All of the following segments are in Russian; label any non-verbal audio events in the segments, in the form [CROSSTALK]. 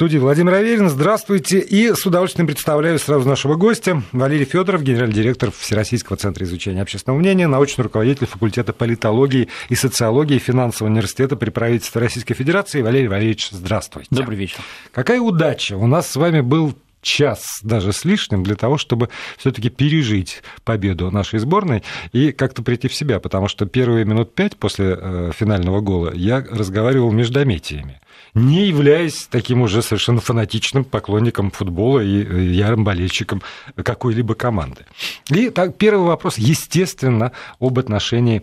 студии Владимир Аверин. Здравствуйте. И с удовольствием представляю сразу нашего гостя. Валерий Федоров, генеральный директор Всероссийского центра изучения общественного мнения, научный руководитель факультета политологии и социологии финансового университета при правительстве Российской Федерации. Валерий Валерьевич, здравствуйте. Добрый вечер. Какая удача. У нас с вами был час даже с лишним для того, чтобы все-таки пережить победу нашей сборной и как-то прийти в себя, потому что первые минут пять после э, финального гола я разговаривал междометиями не являясь таким уже совершенно фанатичным поклонником футбола и э, ярым болельщиком какой-либо команды. И так, первый вопрос, естественно, об отношении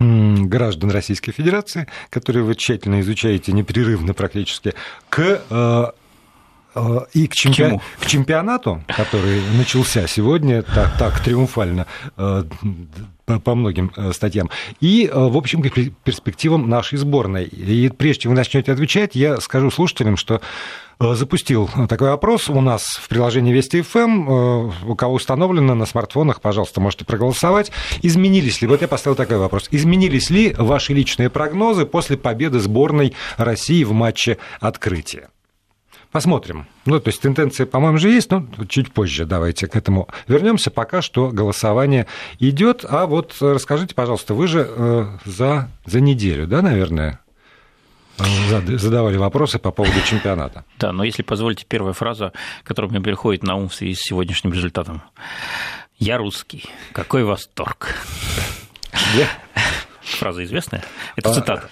граждан Российской Федерации, которые вы тщательно изучаете непрерывно практически, к э, и к, чемпи... к чемпионату, который начался сегодня так, так триумфально э, по многим э, статьям, и, в общем, к перспективам нашей сборной. И прежде чем вы начнете отвечать, я скажу слушателям, что запустил такой опрос у нас в приложении Вести ФМ. У кого установлено на смартфонах, пожалуйста, можете проголосовать. Изменились ли, вот я поставил такой вопрос, изменились ли ваши личные прогнозы после победы сборной России в матче открытия? Посмотрим. Ну, то есть тенденция, по-моему, же есть, но чуть позже давайте к этому вернемся. Пока что голосование идет. А вот расскажите, пожалуйста, вы же э, за, за неделю, да, наверное, задавали вопросы по поводу чемпионата. Да, но если позволите, первая фраза, которая мне приходит на ум в связи с сегодняшним результатом. Я русский. Какой восторг. Фраза известная. Это а, цитата.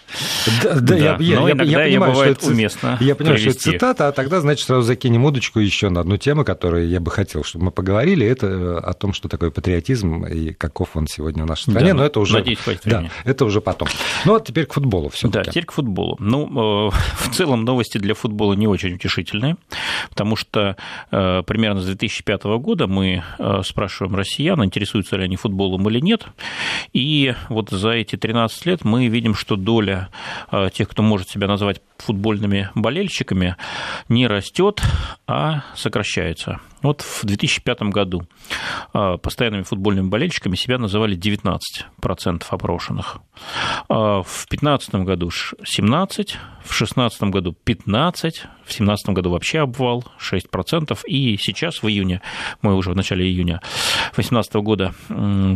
Да, да, да я, но я, иногда я, понимаю, бывает что это, уместно Я понимаю, привести. что это цитата, а тогда, значит, сразу закинем удочку еще на одну тему, которую я бы хотел, чтобы мы поговорили. Это э, о том, что такое патриотизм и каков он сегодня в нашей стране. Да, но это уже, надеюсь, да, это уже потом. Ну, а теперь к футболу все Да, теперь к футболу. Ну, э, [LAUGHS] в целом новости для футбола не очень утешительные, потому что э, примерно с 2005 года мы спрашиваем россиян, интересуются ли они футболом или нет, и вот за эти 13 лет мы видим, что доля э, тех, кто может себя назвать футбольными болельщиками, не растет, а сокращается. Вот в 2005 году э, постоянными футбольными болельщиками себя называли 19% опрошенных. Э, в 2015 году 17%, в 2016 году 15%, в 2017 году вообще обвал 6%, и сейчас в июне, мы уже в начале июня 2018 года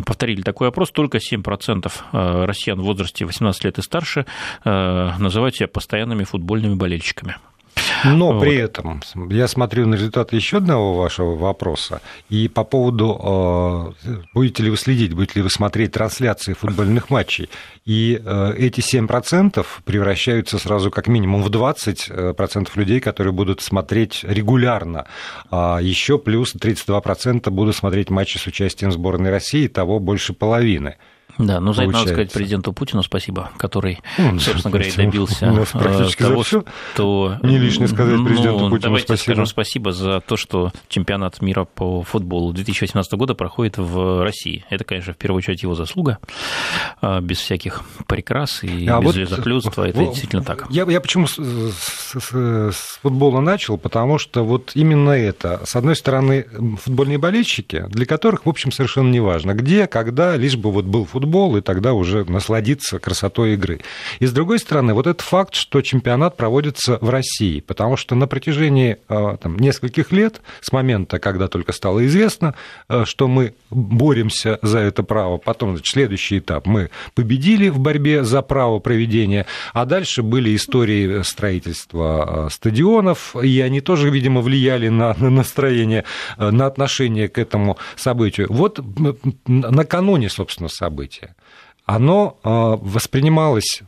повторили такой опрос, только 7% россиян в возрасте 18 лет и старше называют себя постоянными футбольными болельщиками. Но вот. при этом я смотрю на результаты еще одного вашего вопроса. И по поводу, э, будете ли вы следить, будете ли вы смотреть трансляции футбольных матчей. И э, эти 7% превращаются сразу как минимум в 20% людей, которые будут смотреть регулярно. А еще плюс 32% будут смотреть матчи с участием сборной России, того больше половины. Да, ну за это надо сказать президенту Путину спасибо, который, ну, собственно говоря, и добился ну, того, что... Не лишнее сказать президенту ну, Путину давайте спасибо. скажем спасибо за то, что чемпионат мира по футболу 2018 года проходит в России. Это, конечно, в первую очередь его заслуга, а, без всяких прикрас и а без вот, лизоблюдства. Это вот, действительно так. Я, я почему с, с, с футбола начал? Потому что вот именно это. С одной стороны, футбольные болельщики, для которых, в общем, совершенно не важно, где, когда, лишь бы вот был футбол, футбол, и тогда уже насладиться красотой игры. И с другой стороны, вот этот факт, что чемпионат проводится в России, потому что на протяжении а, там, нескольких лет, с момента, когда только стало известно, а, что мы боремся за это право, потом значит, следующий этап, мы победили в борьбе за право проведения, а дальше были истории строительства а, стадионов, и они тоже, видимо, влияли на, на настроение, на отношение к этому событию. Вот накануне, собственно, событий событие, оно а, воспринималось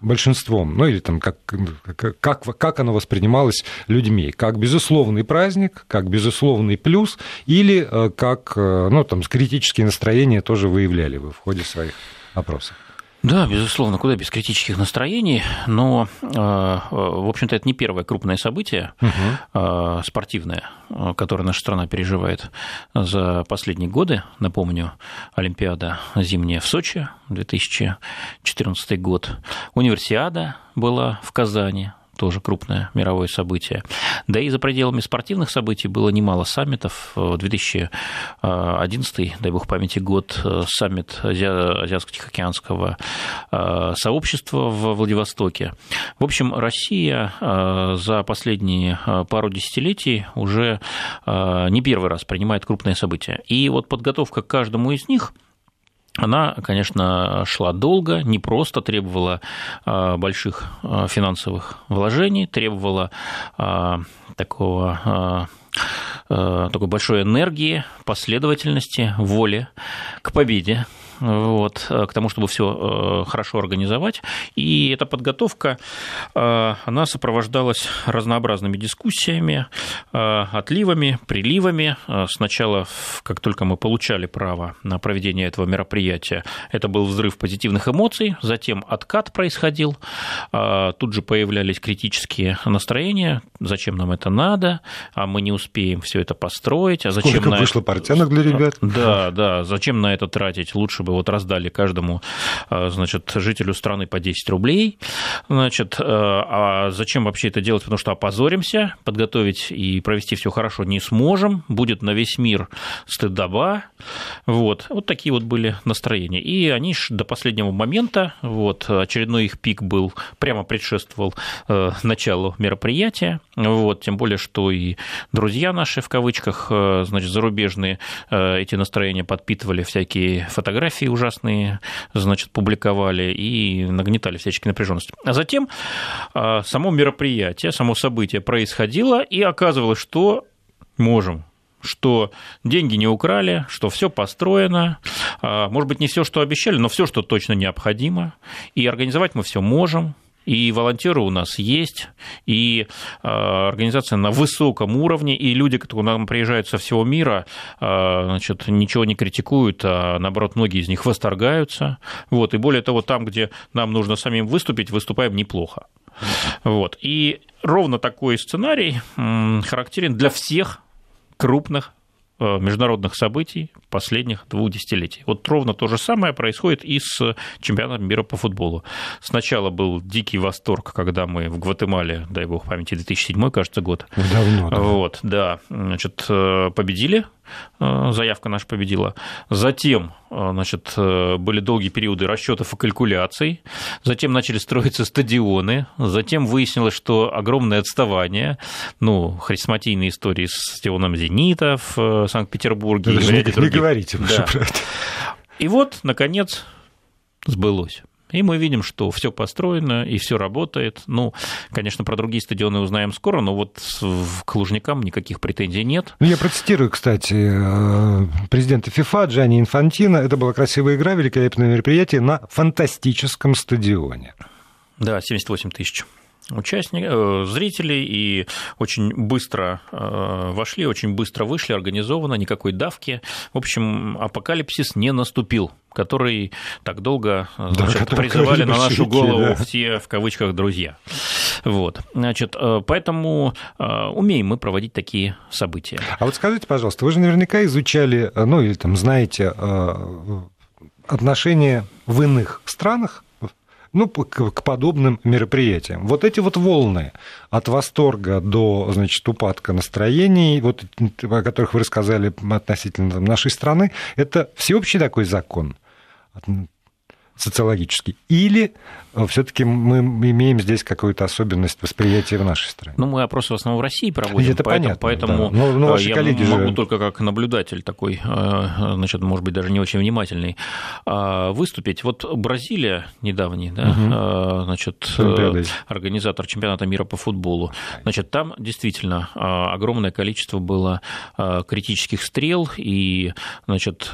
большинством, ну или там как, как, как оно воспринималось людьми, как безусловный праздник, как безусловный плюс, или э, как, э, ну там, критические настроения тоже выявляли вы в ходе своих опросов. Да, безусловно, куда без критических настроений, но, э, в общем-то, это не первое крупное событие угу. спортивное, которое наша страна переживает за последние годы. Напомню, Олимпиада зимняя в Сочи, 2014 год, Универсиада была в Казани, тоже крупное мировое событие. Да и за пределами спортивных событий было немало саммитов. 2011, дай бог памяти, год саммит Азиатско-Тихоокеанского сообщества в Владивостоке. В общем, Россия за последние пару десятилетий уже не первый раз принимает крупные события. И вот подготовка к каждому из них – она, конечно, шла долго, не просто требовала а, больших а, финансовых вложений, требовала а, такого такой большой энергии, последовательности, воли к победе вот, к тому, чтобы все хорошо организовать. И эта подготовка, она сопровождалась разнообразными дискуссиями, отливами, приливами. Сначала, как только мы получали право на проведение этого мероприятия, это был взрыв позитивных эмоций, затем откат происходил, тут же появлялись критические настроения, зачем нам это надо, а мы не успеем все это построить, а зачем Сколько на вышло это... портянок для ребят? Да, да, зачем на это тратить, лучше бы вот раздали каждому, а, значит, жителю страны по 10 рублей, значит, а, а зачем вообще это делать, потому что опозоримся, подготовить и провести все хорошо не сможем, будет на весь мир стыдоба, вот, вот такие вот были настроения, и они до последнего момента, вот, очередной их пик был, прямо предшествовал э, началу мероприятия, вот, тем более, что и друзья наши, в кавычках, э, значит, зарубежные, э, эти настроения подпитывали всякие фотографии ужасные, значит, публиковали и нагнетали всяческие напряженности. А затем э, само мероприятие, само событие происходило, и оказывалось, что можем что деньги не украли, что все построено, может быть, не все, что обещали, но все, что точно необходимо, и организовать мы все можем, и волонтеры у нас есть, и а, организация на высоком уровне, и люди, которые нам приезжают со всего мира, а, значит, ничего не критикуют, а наоборот, многие из них восторгаются. Вот, и более того, там, где нам нужно самим выступить, выступаем неплохо. Вот. И ровно такой сценарий характерен для всех крупных Э, международных событий последних двух десятилетий. Вот ровно то же самое происходит и с чемпионатом мира по футболу. Сначала был дикий восторг, когда мы в Гватемале, дай бог памяти, 2007, кажется, год. Давно, да. Вот, да, значит, э, победили Э, заявка наша победила. Затем э, значит, э, были долгие периоды расчетов и калькуляций, затем начали строиться стадионы, затем выяснилось, что огромное отставание, ну, хрестоматийные истории с стадионом «Зенита» в Санкт-Петербурге. Да, не, не говорите да. про это. И вот, наконец, сбылось. И мы видим, что все построено и все работает. Ну, конечно, про другие стадионы узнаем скоро, но вот к Лужникам никаких претензий нет. Ну, я процитирую, кстати, э, президента ФИФА Джани Инфантино. Это была красивая игра, великолепное мероприятие на фантастическом стадионе. Да, 78 тысяч участников, э, зрителей, и очень быстро э, вошли, очень быстро вышли, организованно, никакой давки. В общем, апокалипсис не наступил который так долго э, значит, да, призывали на нашу голову да. все, в кавычках, друзья. Вот. Значит, поэтому умеем мы проводить такие события. А вот скажите, пожалуйста, вы же наверняка изучали, ну или там знаете отношения в иных странах ну, к, к подобным мероприятиям. Вот эти вот волны от восторга до, значит, упадка настроений, вот, о которых вы рассказали относительно нашей страны, это всеобщий такой закон социологический, или э, все-таки мы имеем здесь какую-то особенность восприятия в нашей стране? Ну, мы опросы в основном в России проводим, это поэтому, понятно, поэтому да. но, но ваши я коллеги могу же... только как наблюдатель такой, э, значит, может быть, даже не очень внимательный, а, выступить. Вот Бразилия недавний, да, угу. значит, организатор чемпионата мира по футболу, значит, там действительно огромное количество было критических стрел и, значит,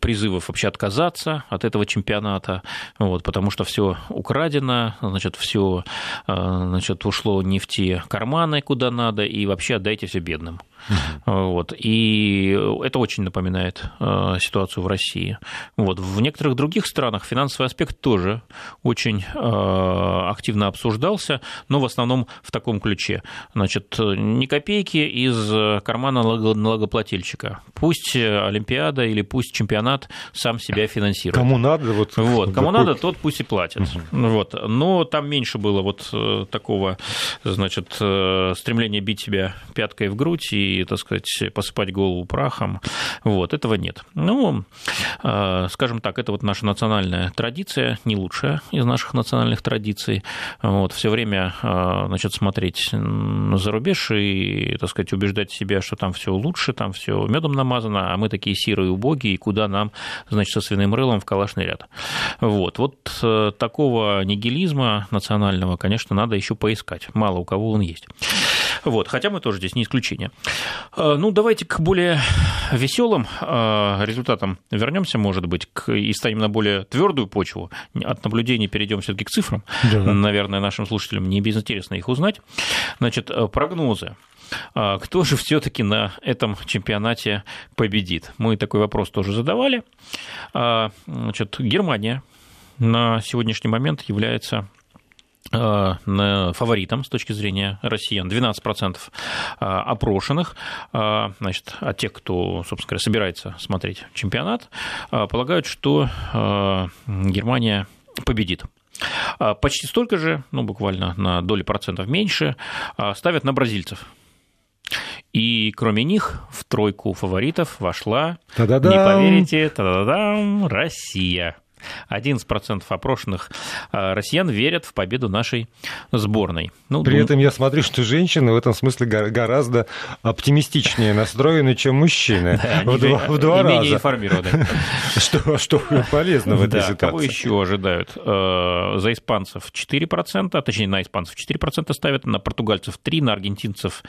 призывов вообще отказаться от этого чемпионата чемпионата, вот, потому что все украдено, значит, все значит, ушло не в те карманы, куда надо, и вообще отдайте все бедным. Uh-huh. Вот, и это очень напоминает э, ситуацию в России. Вот, в некоторых других странах финансовый аспект тоже очень э, активно обсуждался, но в основном в таком ключе. Значит, ни копейки из кармана налогоплательщика. Пусть Олимпиада или пусть чемпионат сам себя финансирует. Кому надо, вот. Вот, кому надо, тот пусть и платит. Uh-huh. Вот, но там меньше было вот такого, значит, стремления бить себя пяткой в грудь и так сказать, посыпать голову прахом. Вот, этого нет. Ну, а, скажем так, это вот наша национальная традиция, не лучшая из наших национальных традиций. Вот, все время, а, значит, смотреть за рубеж и, так сказать, убеждать себя, что там все лучше, там все медом намазано, а мы такие сирые убогие, и куда нам, значит, со свиным рылом в калашный ряд. Вот, вот э, такого нигилизма национального, конечно, надо еще поискать. Мало у кого он есть. Вот, хотя мы тоже здесь не исключение. А, ну, давайте к более веселым а, результатам вернемся, может быть, и станем на более твердую почву. От наблюдений перейдем все-таки к цифрам. Да. Наверное, нашим слушателям не безинтересно их узнать. Значит, э, прогнозы. Кто же все-таки на этом чемпионате победит? Мы такой вопрос тоже задавали. Значит, Германия на сегодняшний момент является Э, фаворитом с точки зрения россиян. 12% э, опрошенных, э, значит, от тех, кто, собственно говоря, собирается смотреть чемпионат, полагают, что Германия победит. Почти столько же, ну, буквально на доли процентов меньше, ставят на бразильцев. И кроме них в тройку фаворитов вошла, Та-да-дам! не поверите, та-да-дам, Россия. 11% опрошенных а, россиян верят в победу нашей сборной. Ну, При дум... этом я смотрю, что женщины в этом смысле гораздо оптимистичнее настроены, чем мужчины. [LAUGHS] в, два, в два раза. менее информированы. [LAUGHS] что, что полезно в этой ситуации. Кого еще ожидают? Э, за испанцев 4%, а точнее на испанцев 4% ставят, на португальцев 3%, на аргентинцев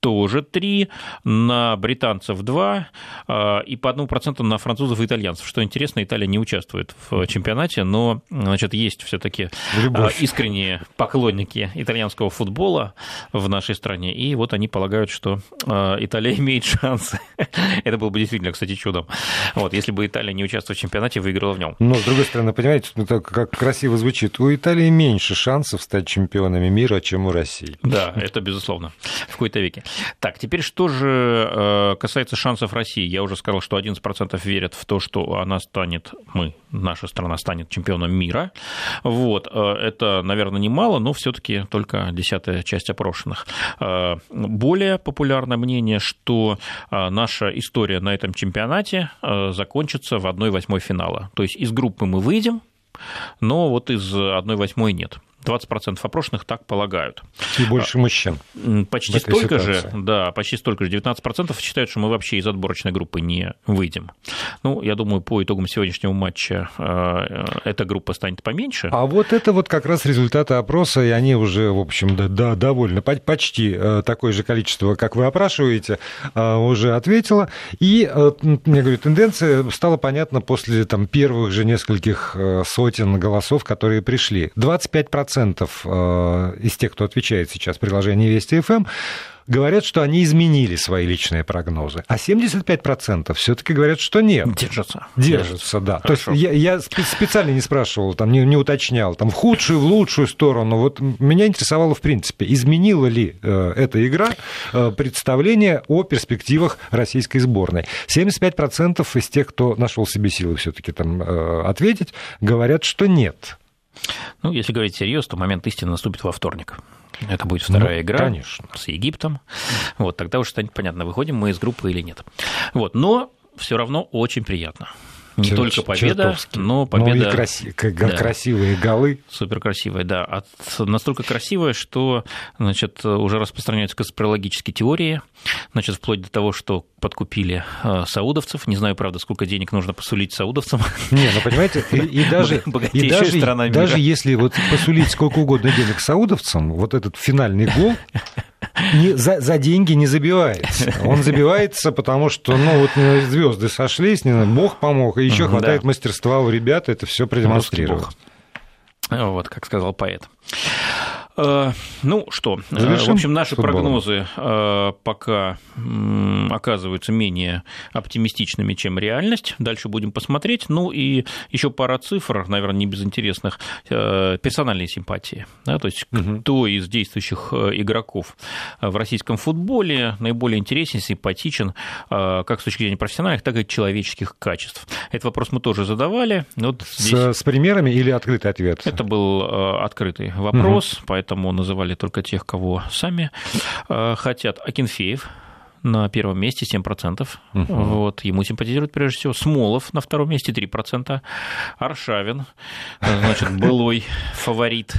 тоже 3, на британцев 2 э, и по 1% на французов и итальянцев. Что интересно, Италия не участвует в чемпионате, но значит, есть все-таки а, искренние поклонники итальянского футбола в нашей стране, и вот они полагают, что а, Италия [LAUGHS] имеет шансы. Это было бы действительно, кстати, чудом. Вот, если бы Италия не участвовала в чемпионате, выиграла в нем. Но, с другой стороны, понимаете, как красиво звучит. У Италии меньше шансов стать чемпионами мира, чем у России. Да, это безусловно, в какой-то веке. Так, теперь что же а, касается шансов России? Я уже сказал, что 11% верят в то, что она станет, мы, наша страна станет чемпионом мира. Вот. Э, это, наверное, немало, но все-таки только десятая часть опрошенных. Э, более популярное мнение, что э, наша история на этом чемпионате закончится в 1-8 финала. То есть из группы мы выйдем, но вот из 1-8 нет. 20% опрошенных так полагают. И больше мужчин. Почти столько ситуации. же, да, почти столько же, 19% считают, что мы вообще из отборочной группы не выйдем. Ну, я думаю, по итогам сегодняшнего матча э, эта группа станет поменьше. А вот это вот как раз результаты опроса, и они уже, в общем, да, да довольно, почти э, такое же количество, как вы опрашиваете, э, уже ответило. И, я говорю, тенденция стала понятна после там, первых же нескольких сотен голосов, которые пришли. 25% процентов э, из тех, кто отвечает сейчас в приложении Вести ФМ, говорят, что они изменили свои личные прогнозы, а 75% все-таки говорят, что нет. Держатся. Держатся, да. Хорошо. То есть я, я специально не спрашивал, там, не, не уточнял, там, в худшую, в лучшую сторону. Вот меня интересовало, в принципе, изменила ли э, эта игра э, представление о перспективах российской сборной. 75% из тех, кто нашел себе силы все-таки там э, ответить, говорят, что нет. Ну, если говорить серьезно, то момент истины наступит во вторник. Это будет вторая ну, игра конечно. с Египтом. Вот, тогда уже станет понятно, выходим мы из группы или нет. Вот, но все равно очень приятно. Не только победа, чертовски. но победа... Ну и краси- да. красивые голы. Супер красивые, да. От, настолько красивые, что значит, уже распространяются конспирологические теории, значит, вплоть до того, что подкупили э, саудовцев. Не знаю, правда, сколько денег нужно посулить саудовцам. Не, ну понимаете, и, и [LAUGHS] даже, и даже, даже если вот посулить сколько угодно денег саудовцам, вот этот финальный гол не, за, за деньги не забивается. Он забивается, потому что, ну, вот звезды сошлись, не, Бог помог, и еще хватает мастерства у ребят это все продемонстрировать. Вот, как сказал поэт. Э, ну что, э, Завершим в общем, наши футболом. прогнозы э, пока оказываются менее оптимистичными, чем реальность. Дальше будем посмотреть. Ну и еще пара цифр, наверное, не безинтересных. Персональные симпатии. Да, то есть угу. кто из действующих игроков в российском футболе наиболее интересен, симпатичен, как с точки зрения профессиональных, так и человеческих качеств. Этот вопрос мы тоже задавали. Вот здесь... с, с примерами или открытый ответ? Это был открытый вопрос, угу. поэтому поэтому называли только тех, кого сами э, хотят. Акинфеев на первом месте 7%. Угу. Вот, ему симпатизирует прежде всего. Смолов на втором месте 3%. Аршавин, значит, [LAUGHS] былой фаворит.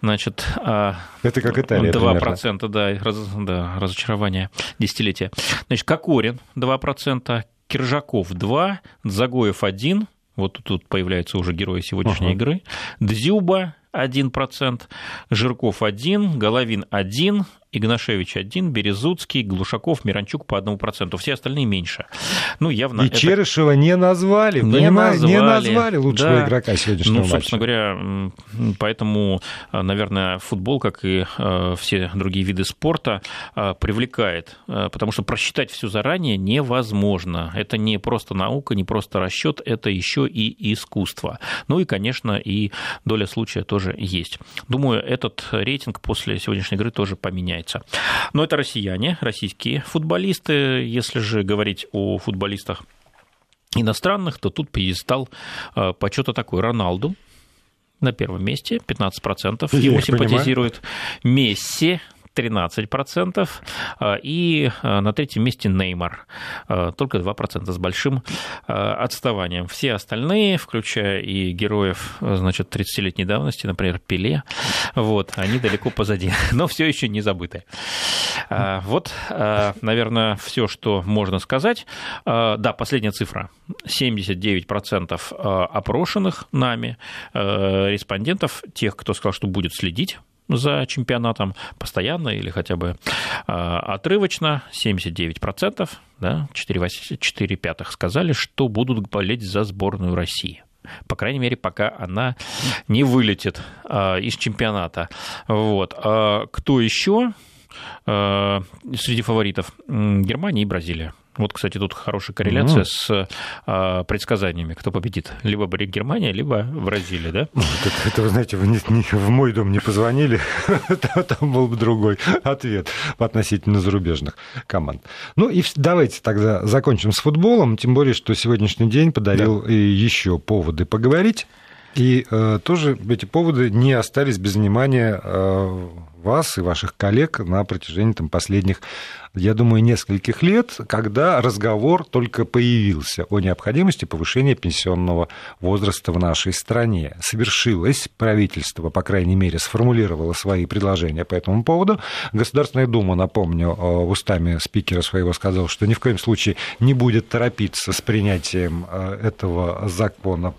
Значит, а, Это как Италия 2%, да, раз, да, разочарование десятилетия. Значит, Кокорин 2%, Киржаков 2, Загоев 1, вот тут появляются уже герои сегодняшней uh-huh. игры. Дзюба 1%, Жирков 1, Головин 1, Игнашевич 1, Березуцкий, Глушаков, Миранчук по 1%. Все остальные меньше. Ну, явно... И это... Черышева не назвали, не понимаете? Назвали. Не назвали лучшего да. игрока сегодняшнего ну, собственно говоря, поэтому, наверное, футбол, как и э, все другие виды спорта, э, привлекает, э, потому что просчитать все заранее невозможно. Это не просто наука, не просто расчет, это еще и искусство. Ну и, конечно, и доля случая тоже есть. Думаю, этот рейтинг после сегодняшней игры тоже поменяется меняется. Но это россияне, российские футболисты. Если же говорить о футболистах иностранных, то тут пьедестал э, почета такой. Роналду на первом месте, 15%. Я Ему симпатизирует понимаю. Месси, 13%, а, и а, на третьем месте Неймар, а, только 2% с большим отставанием. Все остальные, включая и героев, значит, 30-летней давности, например, Пеле, вот, они далеко позади, [LAUGHS] но все еще не забыты. Вот, наверное, все, что можно сказать. Да, последняя цифра. 79% опрошенных нами респондентов, тех, кто сказал, что будет следить за чемпионатом постоянно или хотя бы а, отрывочно, 79%, да, 4, 4 пятых сказали, что будут болеть за сборную России по крайней мере, пока она не вылетит а, из чемпионата. Вот. А кто еще среди фаворитов? Германия и Бразилия. Вот, кстати, тут хорошая корреляция mm с а, предсказаниями, кто победит. Либо Германия, либо Бразилия, да? Это, это вы знаете, вы не, не, в мой дом не позвонили, [LAUGHS] там был бы другой ответ относительно зарубежных команд. Ну и давайте тогда закончим с футболом, тем более, что сегодняшний день подарил да. еще поводы поговорить. И э, тоже эти поводы не остались без внимания э, вас и ваших коллег на протяжении там, последних, я думаю, нескольких лет, когда разговор только появился о необходимости повышения пенсионного возраста в нашей стране. Совершилось, правительство, по крайней мере, сформулировало свои предложения по этому поводу. Государственная Дума, напомню, э, устами спикера своего сказал, что ни в коем случае не будет торопиться с принятием э, этого закона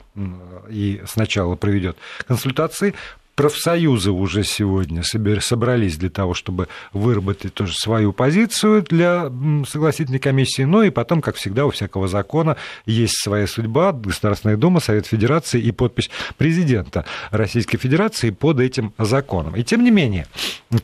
и сначала проведет консультации профсоюзы уже сегодня собрались для того, чтобы выработать тоже свою позицию для согласительной комиссии. Ну и потом, как всегда, у всякого закона есть своя судьба. Государственная Дума, Совет Федерации и подпись президента Российской Федерации под этим законом. И тем не менее,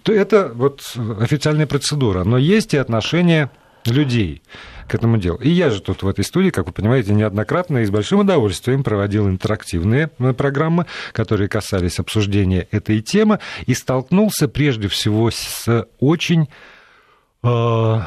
это вот официальная процедура, но есть и отношения людей к этому делу. И я же тут в этой студии, как вы понимаете, неоднократно и с большим удовольствием проводил интерактивные э, программы, которые касались обсуждения этой темы, и столкнулся прежде всего с очень э,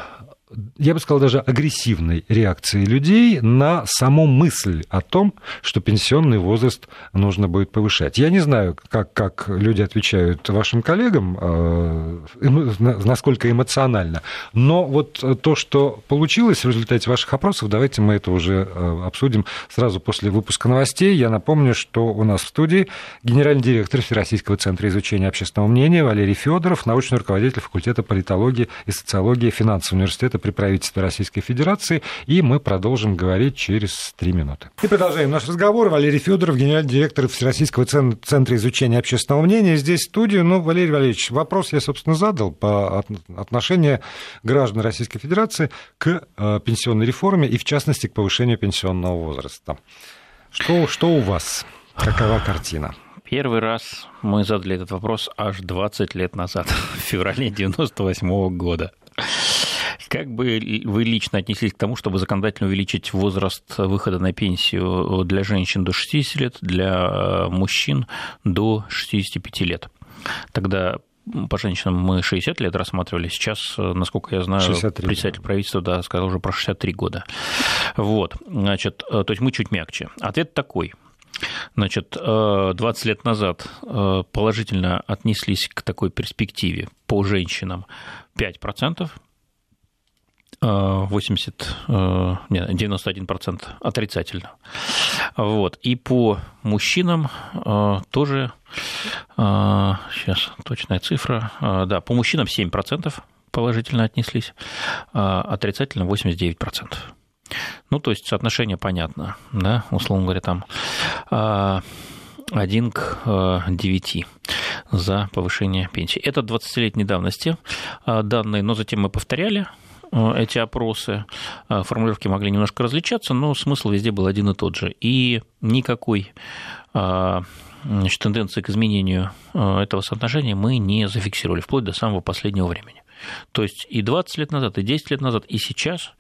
я бы сказал, даже агрессивной реакции людей на саму мысль о том, что пенсионный возраст нужно будет повышать. Я не знаю, как, как люди отвечают вашим коллегам, э, насколько эмоционально, но вот то, что получилось в результате ваших опросов, давайте мы это уже э, обсудим сразу после выпуска новостей. Я напомню, что у нас в студии генеральный директор Всероссийского центра изучения общественного мнения Валерий Федоров, научный руководитель факультета политологии и социологии финансового университета это при правительстве Российской Федерации, и мы продолжим говорить через три минуты. И продолжаем наш разговор. Валерий Федоров, генеральный директор Всероссийского центра изучения общественного мнения. Здесь в студии. Ну, Валерий Валерьевич, вопрос я, собственно, задал по отношению граждан Российской Федерации к э, пенсионной реформе и, в частности, к повышению пенсионного возраста. Что, что у вас? Какова картина? Первый раз мы задали этот вопрос аж 20 лет назад, [LAUGHS] в феврале 98 года. Как бы вы лично отнеслись к тому, чтобы законодательно увеличить возраст выхода на пенсию для женщин до 60 лет, для мужчин до 65 лет? Тогда по женщинам мы 60 лет рассматривали, сейчас, насколько я знаю, 63, председатель правительства да, сказал уже про 63 года. Вот, значит, то есть мы чуть мягче. Ответ такой – Значит, 20 лет назад положительно отнеслись к такой перспективе по женщинам 5%, 80, нет, 91% отрицательно. Вот. И по мужчинам тоже, сейчас точная цифра, да, по мужчинам 7% положительно отнеслись, отрицательно 89%. Ну, то есть соотношение понятно, да, условно говоря, там 1 к 9 за повышение пенсии. Это 20-летней давности данные, но затем мы повторяли эти опросы. Формулировки могли немножко различаться, но смысл везде был один и тот же. И никакой значит, тенденции к изменению этого соотношения мы не зафиксировали вплоть до самого последнего времени. То есть и 20 лет назад, и 10 лет назад, и сейчас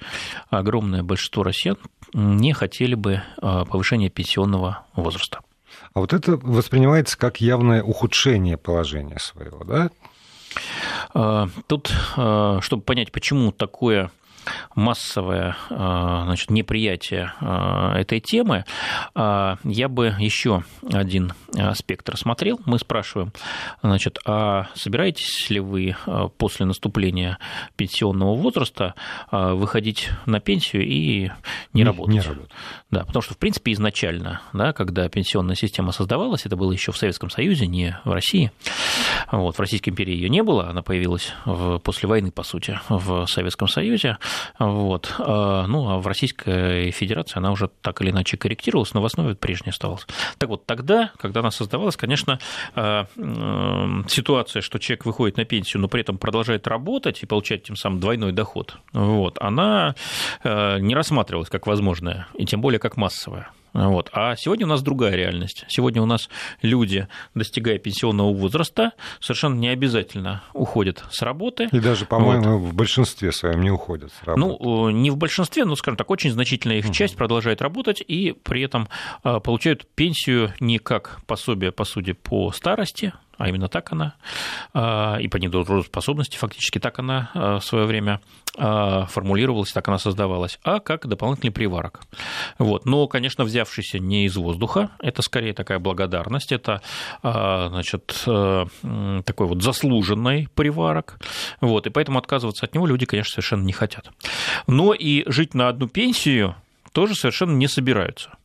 огромное большинство россиян не хотели бы повышения пенсионного возраста. А вот это воспринимается как явное ухудшение положения своего, да? А, тут, а, чтобы понять, почему такое массовое а, значит, неприятие а, этой темы, а, я бы еще один аспект рассмотрел. Мы спрашиваем, значит, а собираетесь ли вы после наступления пенсионного возраста выходить на пенсию и не, работать? Не работать. Да, потому что, в принципе, изначально, да, когда пенсионная система создавалась, это было еще в Советском Союзе, не в России. Вот, в Российской империи ее не было, она появилась в, после войны, по сути, в Советском Союзе. Вот. А, ну, а в Российской Федерации она уже так или иначе корректировалась, но в основе прежней оставалась. Так вот, тогда, когда она создавалась, конечно, а, ситуация, что человек выходит на пенсию, но при этом продолжает работать и получать тем самым двойной доход, вот, она а, не рассматривалась как возможная, и тем более как массовая. Вот. А сегодня у нас другая реальность. Сегодня у нас люди, достигая пенсионного возраста, совершенно не обязательно уходят с работы. И даже, по-моему, вот. в большинстве своем не уходят с работы. Ну, не в большинстве, но, скажем так, очень значительная их угу. часть продолжает работать и при этом а, получают пенсию не как пособие, по сути, по старости, а именно так она, а, и по недотрудоспособности фактически так она а, в свое время а, формулировалась, так она создавалась, а как дополнительный приварок. Вот. Но, конечно, взявшийся не из воздуха, это скорее такая благодарность, это значит, такой вот заслуженный приварок, вот, и поэтому отказываться от него люди, конечно, совершенно не хотят. Но и жить на одну пенсию тоже совершенно не собираются.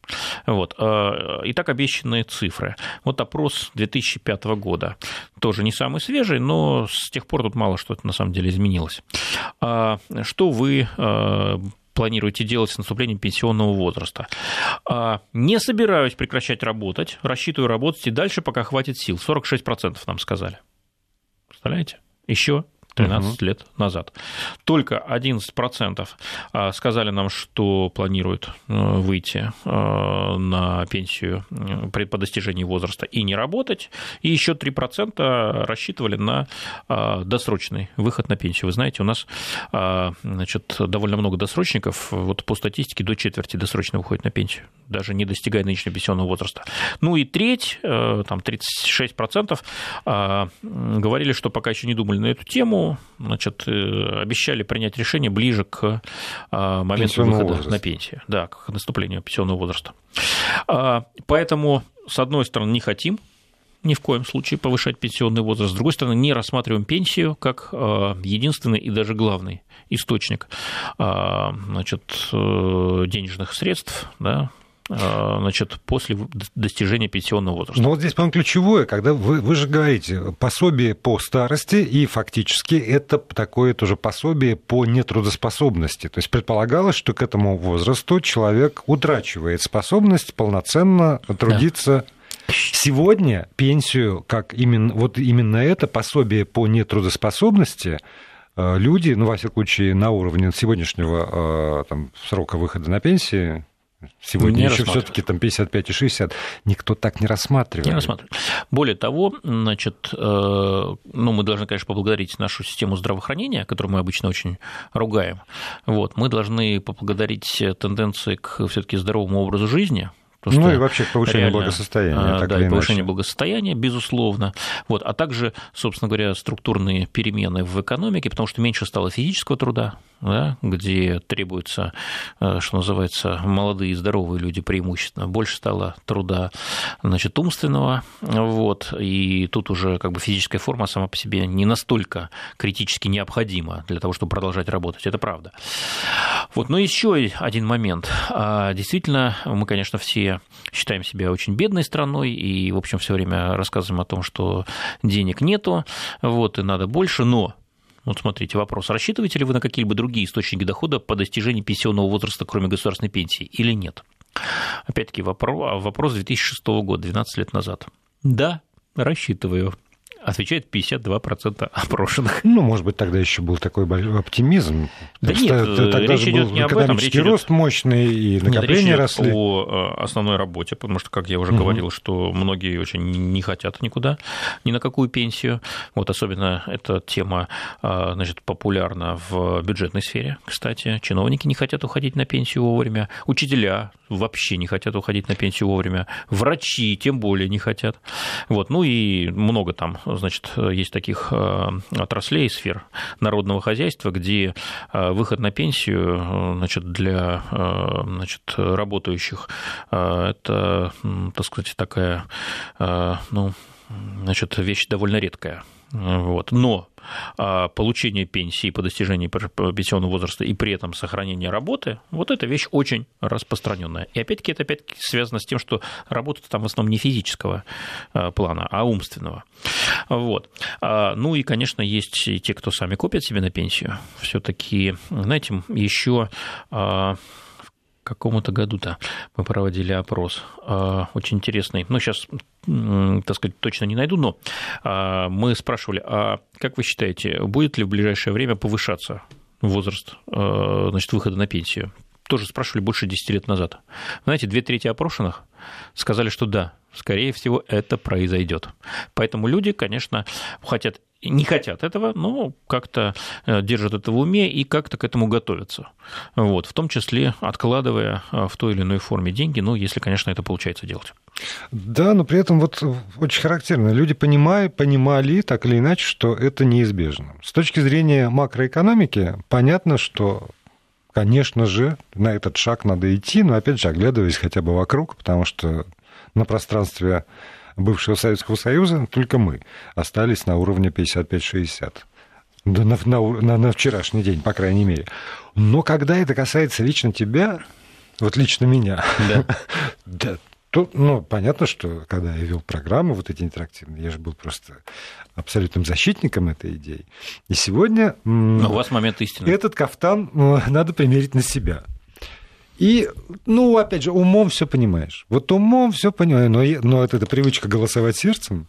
Вот. А, итак, обещанные цифры. Вот опрос 2005 года. Тоже не самый свежий, но с тех пор тут мало что на самом деле изменилось. А, что вы а, планируете делать с наступлением пенсионного возраста. Не собираюсь прекращать работать, рассчитываю работать и дальше, пока хватит сил. 46% нам сказали. Представляете? Еще 13 угу. лет назад. Только 11% а, сказали нам, что планируют э, выйти э, на пенсию по достижении возраста и не работать, и еще 3% рассчитывали на а, досрочный выход на пенсию. Вы знаете, у нас а, значит, довольно много досрочников, вот по статистике до четверти досрочно выходит на пенсию, даже не достигая нынешнего пенсионного возраста. Ну и треть, э, там 36% говорили, что пока еще не думали на эту тему, значит, э, обещали принять решение ближе к а, моменту выхода возраста. на пенсию, да, к наступлению пенсионного возраста. А, поэтому, с одной стороны, не хотим ни в коем случае повышать пенсионный возраст. С другой стороны, не рассматриваем пенсию как а, единственный и даже главный источник значит, э, денежных средств да, значит, после достижения пенсионного возраста. Ну вот здесь, по-моему, ключевое, когда вы, вы же говорите, пособие по старости, и фактически это такое тоже пособие по нетрудоспособности. То есть предполагалось, что к этому возрасту человек утрачивает способность полноценно трудиться. Да. Сегодня пенсию, как именно, вот именно это пособие по нетрудоспособности, э, люди, ну, во всяком случае, на уровне сегодняшнего э, там, срока выхода на пенсию, Сегодня не еще все-таки там 55 и 60. Никто так не рассматривает. Не рассматривает. Более того, значит, э, ну, мы должны, конечно, поблагодарить нашу систему здравоохранения, которую мы обычно очень ругаем. Вот, мы должны поблагодарить тенденции к все-таки здоровому образу жизни, ну и вообще повышение реально, благосостояния. Так да, и повышение благосостояния, безусловно. Вот, а также, собственно говоря, структурные перемены в экономике, потому что меньше стало физического труда, да, где требуются, э, что называется, молодые и здоровые люди преимущественно, больше стало труда значит, умственного, вот, и тут уже как бы физическая форма сама по себе не настолько критически необходима для того, чтобы продолжать работать, это правда. Вот, но еще один момент. А, действительно, мы, конечно, все считаем себя очень бедной страной и, в общем, все время рассказываем о том, что денег нету, вот, и надо больше, но вот смотрите, вопрос. Рассчитываете ли вы на какие-либо другие источники дохода по достижении пенсионного возраста, кроме государственной пенсии, или нет? Опять-таки вопрос, вопрос 2006 года, 12 лет назад. Да, рассчитываю отвечает 52% опрошенных. Ну, может быть, тогда еще был такой оптимизм. Да нет, тогда речь идет не об этом, речь рост идет... мощный, и накопления нет, росли. о э, основной работе, потому что, как я уже угу. говорил, что многие очень не хотят никуда, ни на какую пенсию. Вот особенно эта тема э, значит, популярна в бюджетной сфере, кстати. Чиновники не хотят уходить на пенсию вовремя, учителя вообще не хотят уходить на пенсию вовремя, врачи тем более не хотят. Вот, ну и много там значит, есть таких э, отраслей, сфер народного хозяйства, где э, выход на пенсию э, значит, для значит, работающих это, так сказать, такая ну, значит, вещь довольно редкая. Вот. Но а, получение пенсии по достижении пенсионного возраста и при этом сохранение работы, вот эта вещь очень распространенная. И опять-таки это опять связано с тем, что работа там в основном не физического а, плана, а умственного. Вот. А, ну и, конечно, есть и те, кто сами копят себе на пенсию. Все-таки, знаете, еще какому-то году-то мы проводили опрос а, очень интересный. Ну, сейчас, так сказать, точно не найду, но а, мы спрашивали, а как вы считаете, будет ли в ближайшее время повышаться возраст а, значит, выхода на пенсию? Тоже спрашивали больше 10 лет назад. Знаете, две трети опрошенных сказали, что да, скорее всего, это произойдет. Поэтому люди, конечно, хотят не хотят этого, но как-то э, держат это в уме и как-то к этому готовятся. Вот, в том числе откладывая э, в той или иной форме деньги, ну, если, конечно, это получается делать. Да, но при этом вот очень характерно. Люди понимают, понимали так или иначе, что это неизбежно. С точки зрения макроэкономики, понятно, что конечно же, на этот шаг надо идти, но опять же, оглядываясь хотя бы вокруг, потому что на пространстве бывшего Советского Союза, только мы остались на уровне 55-60. На, на, на, на вчерашний день, по крайней мере. Но когда это касается лично тебя, вот лично меня, да. [LAUGHS] да, то, ну, понятно, что когда я вел программы вот эти интерактивные, я же был просто абсолютным защитником этой идеи. И сегодня... Но у вас момент истины. Этот кафтан надо примерить на себя. И, ну, опять же, умом все понимаешь. Вот умом все понимаю, но, но вот эта привычка голосовать сердцем,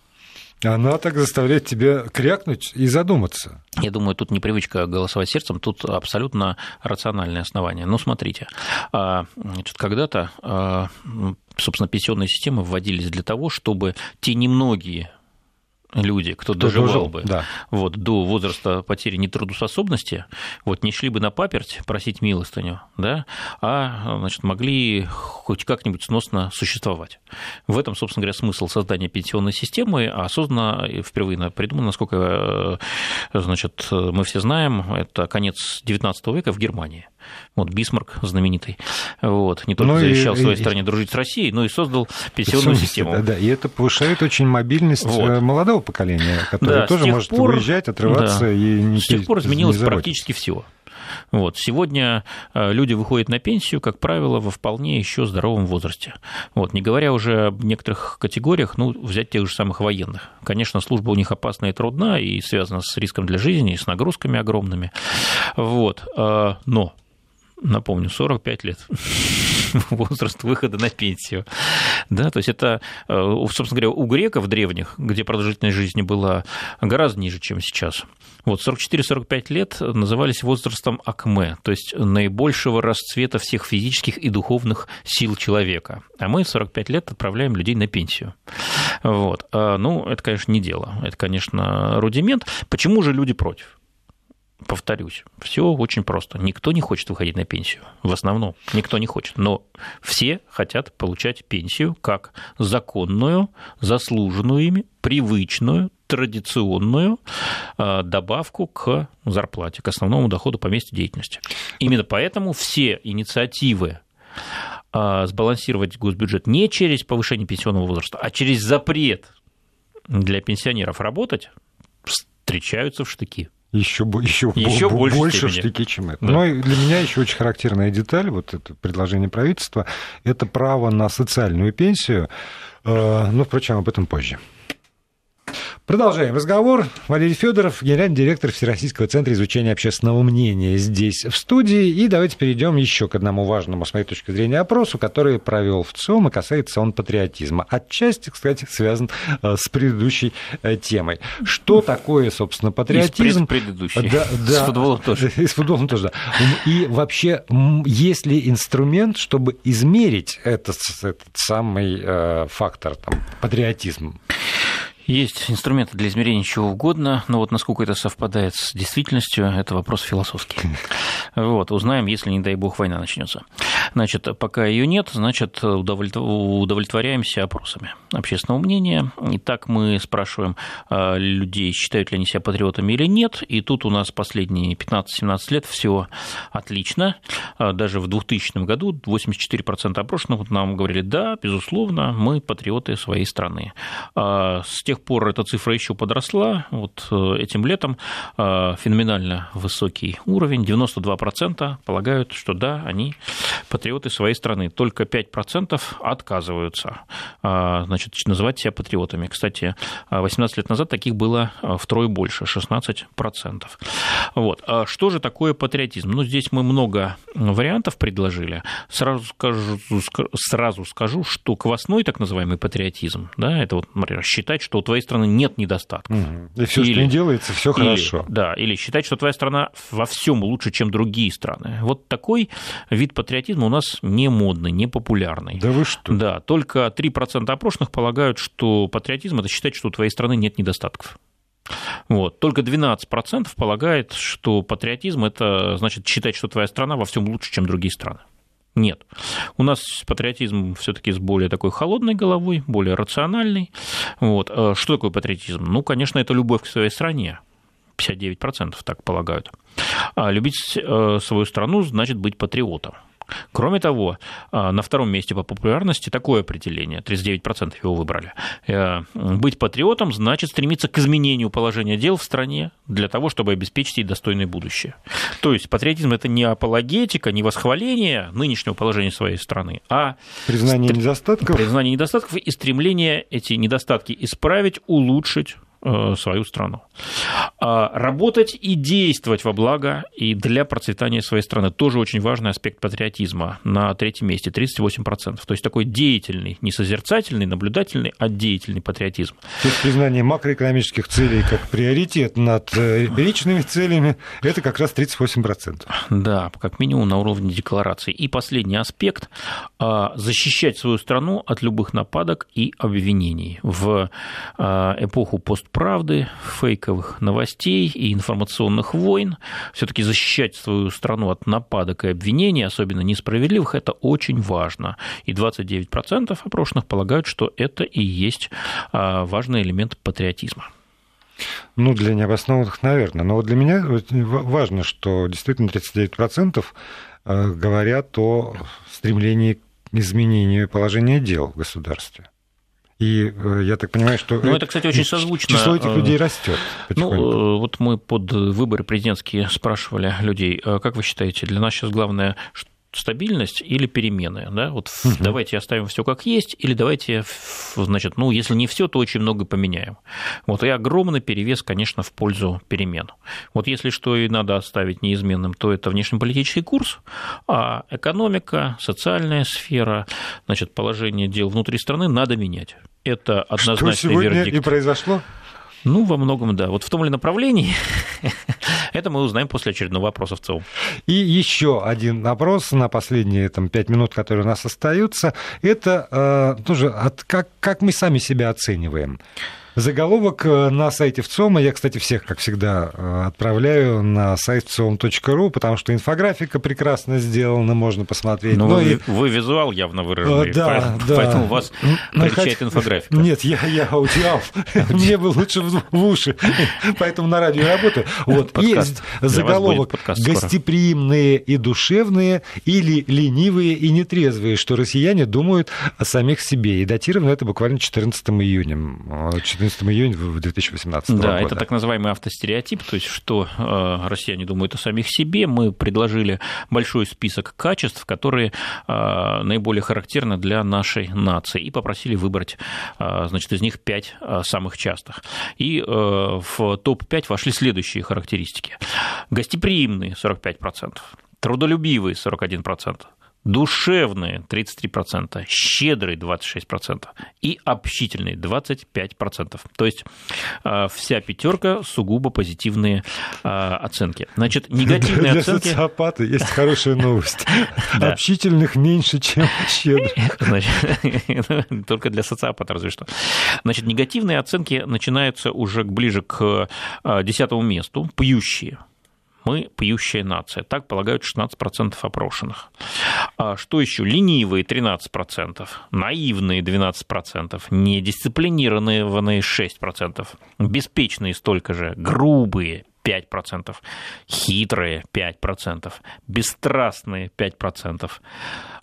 она так заставляет тебя крякнуть и задуматься. Я думаю, тут не привычка голосовать сердцем, тут абсолютно рациональное основание. Ну, смотрите, а, когда-то, а, собственно, пенсионные системы вводились для того, чтобы те немногие люди, кто, кто доживал дожил, бы да. вот, до возраста потери нетрудоспособности, вот, не шли бы на паперть просить милостыню, да, а значит, могли хоть как-нибудь сносно существовать. В этом, собственно говоря, смысл создания пенсионной системы, а создана впервые придумана, насколько значит, мы все знаем, это конец XIX века в Германии. Вот Бисмарк знаменитый, вот, не только ну завещал и, своей и, стране дружить с Россией, но и создал пенсионную систему. Да, да, и это повышает очень мобильность вот. Э, молодого поколения, которое да, тоже может пор, уезжать, отрываться да, и не С тех пор изменилось практически все. Вот. Сегодня э, люди выходят на пенсию, как правило, во вполне еще здоровом возрасте. Вот. Не говоря уже об некоторых категориях, ну, взять тех же самых военных. Конечно, служба у них опасна и трудна, и связана с риском для жизни, и с нагрузками огромными. Вот. Э, но напомню, 45 лет [LAUGHS] возраст выхода на пенсию. Да, то есть это, э, собственно говоря, у греков древних, где продолжительность жизни была гораздо ниже, чем сейчас. Вот 44-45 лет назывались возрастом Акме, то есть наибольшего расцвета всех физических и духовных сил человека. А мы в 45 лет отправляем людей на пенсию. Вот. А, ну, это, конечно, не дело. Это, конечно, рудимент. Почему же люди против? Повторюсь, все очень просто. Никто не хочет выходить на пенсию. В основном никто не хочет. Но все хотят получать пенсию как законную, заслуженную ими, привычную, традиционную а, добавку к зарплате, к основному доходу по месту деятельности. Именно поэтому все инициативы а, сбалансировать госбюджет не через повышение пенсионного возраста, а через запрет для пенсионеров работать встречаются в штыки еще, еще, еще больше, больше штыки, чем это. Да. Но ну для меня еще очень характерная деталь, вот это предложение правительства, это право на социальную пенсию. Э, ну, впрочем, об этом позже. Продолжаем разговор. Валерий Федоров, генеральный директор Всероссийского центра изучения общественного мнения здесь в студии. И давайте перейдем еще к одному важному, с моей точки зрения, опросу, который провел в ЦИОМ, и касается он патриотизма. Отчасти, кстати, связан э, с предыдущей э, темой. Что такое, собственно, патриотизм? И с предыдущей. Да, да, с футболом тоже. [LAUGHS] С футболом тоже, да. И вообще, есть ли инструмент, чтобы измерить этот, этот самый э, фактор, там, патриотизм? Есть инструменты для измерения чего угодно, но вот насколько это совпадает с действительностью, это вопрос философский. [LAUGHS] Вот, узнаем, если, не дай бог, война начнется. Значит, пока ее нет, значит, удовлетворяемся опросами общественного мнения. И так мы спрашиваем а, людей, считают ли они себя патриотами или нет. И тут у нас последние 15-17 лет все отлично. А, даже в 2000 году 84% опрошенных нам говорили, да, безусловно, мы патриоты своей страны. А, с тех пор эта цифра еще подросла. Вот э, этим летом феноменально высокий уровень. 92% полагают, что да, они патриоты своей страны. Только 5% отказываются а, значит, называть себя патриотами. Кстати, 18 лет назад таких было а, втрое больше, 16%. Вот. А что же такое патриотизм? Ну, здесь мы много вариантов предложили. Сразу скажу, сразу скажу что квасной так называемый патриотизм, да, это вот, например, считать, что у твоей страны нет недостатков. И все, что не делается, все хорошо. Да, или считать, что твоя страна во всем лучше, чем другие страны. Вот такой вид патриотизма у нас не модный, не популярный. Да вы что? Да, только 3% опрошенных полагают, что патриотизм – это считать, что у твоей страны нет недостатков. Вот. Только 12% полагает, что патриотизм – это значит считать, что твоя страна во всем лучше, чем другие страны. Нет. У нас патриотизм все-таки с более такой холодной головой, более рациональный. Вот. А что такое патриотизм? Ну, конечно, это любовь к своей стране. 59% так полагают. А любить э, свою страну значит быть патриотом. Кроме того, а, на втором месте по популярности такое определение, 39% его выбрали. Э, быть патриотом значит стремиться к изменению положения дел в стране для того, чтобы обеспечить ей достойное будущее. То есть патриотизм – это не апологетика, не восхваление нынешнего положения своей страны, а признание недостатков, признание недостатков и стремление эти недостатки исправить, улучшить, свою страну. А работать и действовать во благо и для процветания своей страны. Тоже очень важный аспект патриотизма. На третьем месте 38%. То есть такой деятельный, не созерцательный, наблюдательный, а деятельный патриотизм. То есть признание макроэкономических целей как приоритет над э, личными целями, это как раз 38%. Да, как минимум на уровне декларации. И последний аспект а, – защищать свою страну от любых нападок и обвинений. В а, эпоху пост правды, фейковых новостей и информационных войн. Все-таки защищать свою страну от нападок и обвинений, особенно несправедливых, это очень важно. И 29% опрошенных полагают, что это и есть а, важный элемент патриотизма. Ну, для необоснованных, наверное. Но вот для меня важно, что действительно 39% э, говорят о стремлении к изменению положения дел в государстве. И э, я так понимаю, что ну, это, кстати, очень созвучно. Число этих людей растет. Ну, э, вот мы под выборы президентские спрашивали людей, «А как вы считаете, для нас сейчас главное, стабильность или перемены. Да? Вот угу. давайте оставим все как есть, или давайте, значит, ну, если не все, то очень много поменяем. Вот, и огромный перевес, конечно, в пользу перемен. Вот если что и надо оставить неизменным, то это внешнеполитический курс, а экономика, социальная сфера, значит, положение дел внутри страны надо менять. Это однозначный Что сегодня вердикт. и произошло? Ну, во многом, да. Вот в том ли направлении, [LAUGHS] это мы узнаем после очередного вопроса в ЦИОМ. И еще один вопрос на последние там, пять минут, которые у нас остаются. Это э, тоже от, как, как мы сами себя оцениваем. Заголовок э, на сайте ВЦОМа. Я, кстати, всех, как всегда, э, отправляю на сайт вцом.ру, потому что инфографика прекрасно сделана, можно посмотреть. Ну, вы, и... вы визуал явно выраженный, да, да. поэтому вас приличает инфографика. Нет, я, я аудиал. Мне бы лучше в уши, поэтому на радио работаю. Вот. Есть заголовок «Гостеприимные и душевные или ленивые и нетрезвые, что россияне думают о самих себе». И датировано это буквально 14 июня 14 июня 2018 да, года. Да, это так называемый автостереотип, то есть что э, россияне думают о самих себе. Мы предложили большой список качеств, которые э, наиболее характерны для нашей нации, и попросили выбрать, э, значит, из них пять самых частых. И в топ-5 вошли следующие характеристики. Гостеприимные 45%, трудолюбивые 41%, душевные 33%, щедрый 26% и общительный 25%. То есть а, вся пятерка сугубо позитивные а, оценки. Значит, негативные Для оценки... социопата есть [LAUGHS] хорошая новость. Общительных меньше, чем щедрых. [LAUGHS] Только для социопата разве что. Значит, негативные оценки начинаются уже ближе к а, десятому месту, пьющие мы пьющая нация. Так полагают 16% опрошенных. А что еще? Ленивые 13%, наивные 12%, недисциплинированные 6%, беспечные столько же, грубые 5%, хитрые 5%, бесстрастные 5%,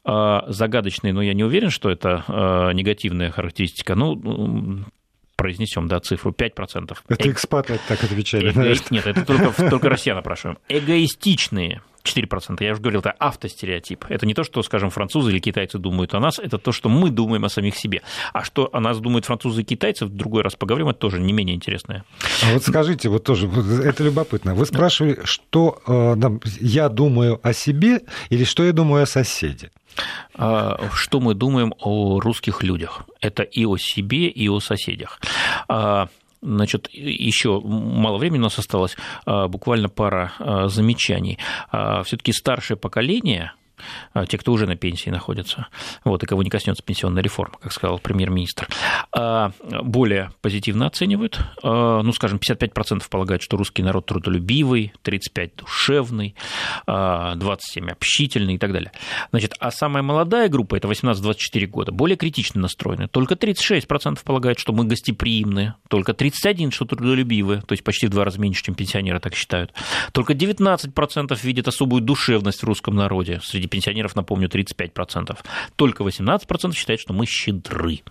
а загадочные, но я не уверен, что это а, негативная характеристика. Ну, произнесем, да, цифру 5%. Это э... экспаты так отвечали, Эго... Нет, это только, только россиян опрашиваем. Эгоистичные 4%. Я уже говорил, это автостереотип. Это не то, что, скажем, французы или китайцы думают о нас, это то, что мы думаем о самих себе. А что о нас думают французы и китайцы, в другой раз поговорим, это тоже не менее интересное. А вот скажите, вот тоже, это любопытно. Вы спрашивали, что э, я думаю о себе или что я думаю о соседе? А, что мы думаем о русских людях. Это и о себе, и о соседях. А, значит, еще мало времени у нас осталось, а, буквально пара замечаний. Все-таки старшее поколение, а, те, кто уже на пенсии находятся, вот, и кого не коснется пенсионная реформа, как сказал премьер-министр, а, более позитивно оценивают. А, ну, скажем, 55% полагают, что русский народ трудолюбивый, 35% душевный, 27% общительный и так далее. Значит, а самая молодая группа, это 18-24 года, более критично настроены. Только 36% полагают, что мы гостеприимны, только 31% что трудолюбивы, то есть почти в два раза меньше, чем пенсионеры так считают. Только 19% видят особую душевность в русском народе среди пенсионеров, напомню, 35%. Только 18% считают, что мы щедры.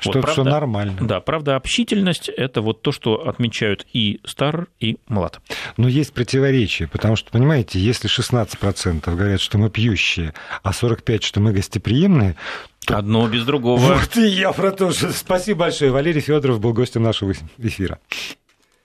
Что вот, правда, все нормально. Да, правда, общительность – это вот то, что отмечают и стар, и млад. Но есть противоречие, потому что, понимаете, если 16% говорят, что мы пьющие, а 45% что мы гостеприимные, Одно без другого. Вот и я про то же. Спасибо большое. Валерий Федоров был гостем нашего эфира.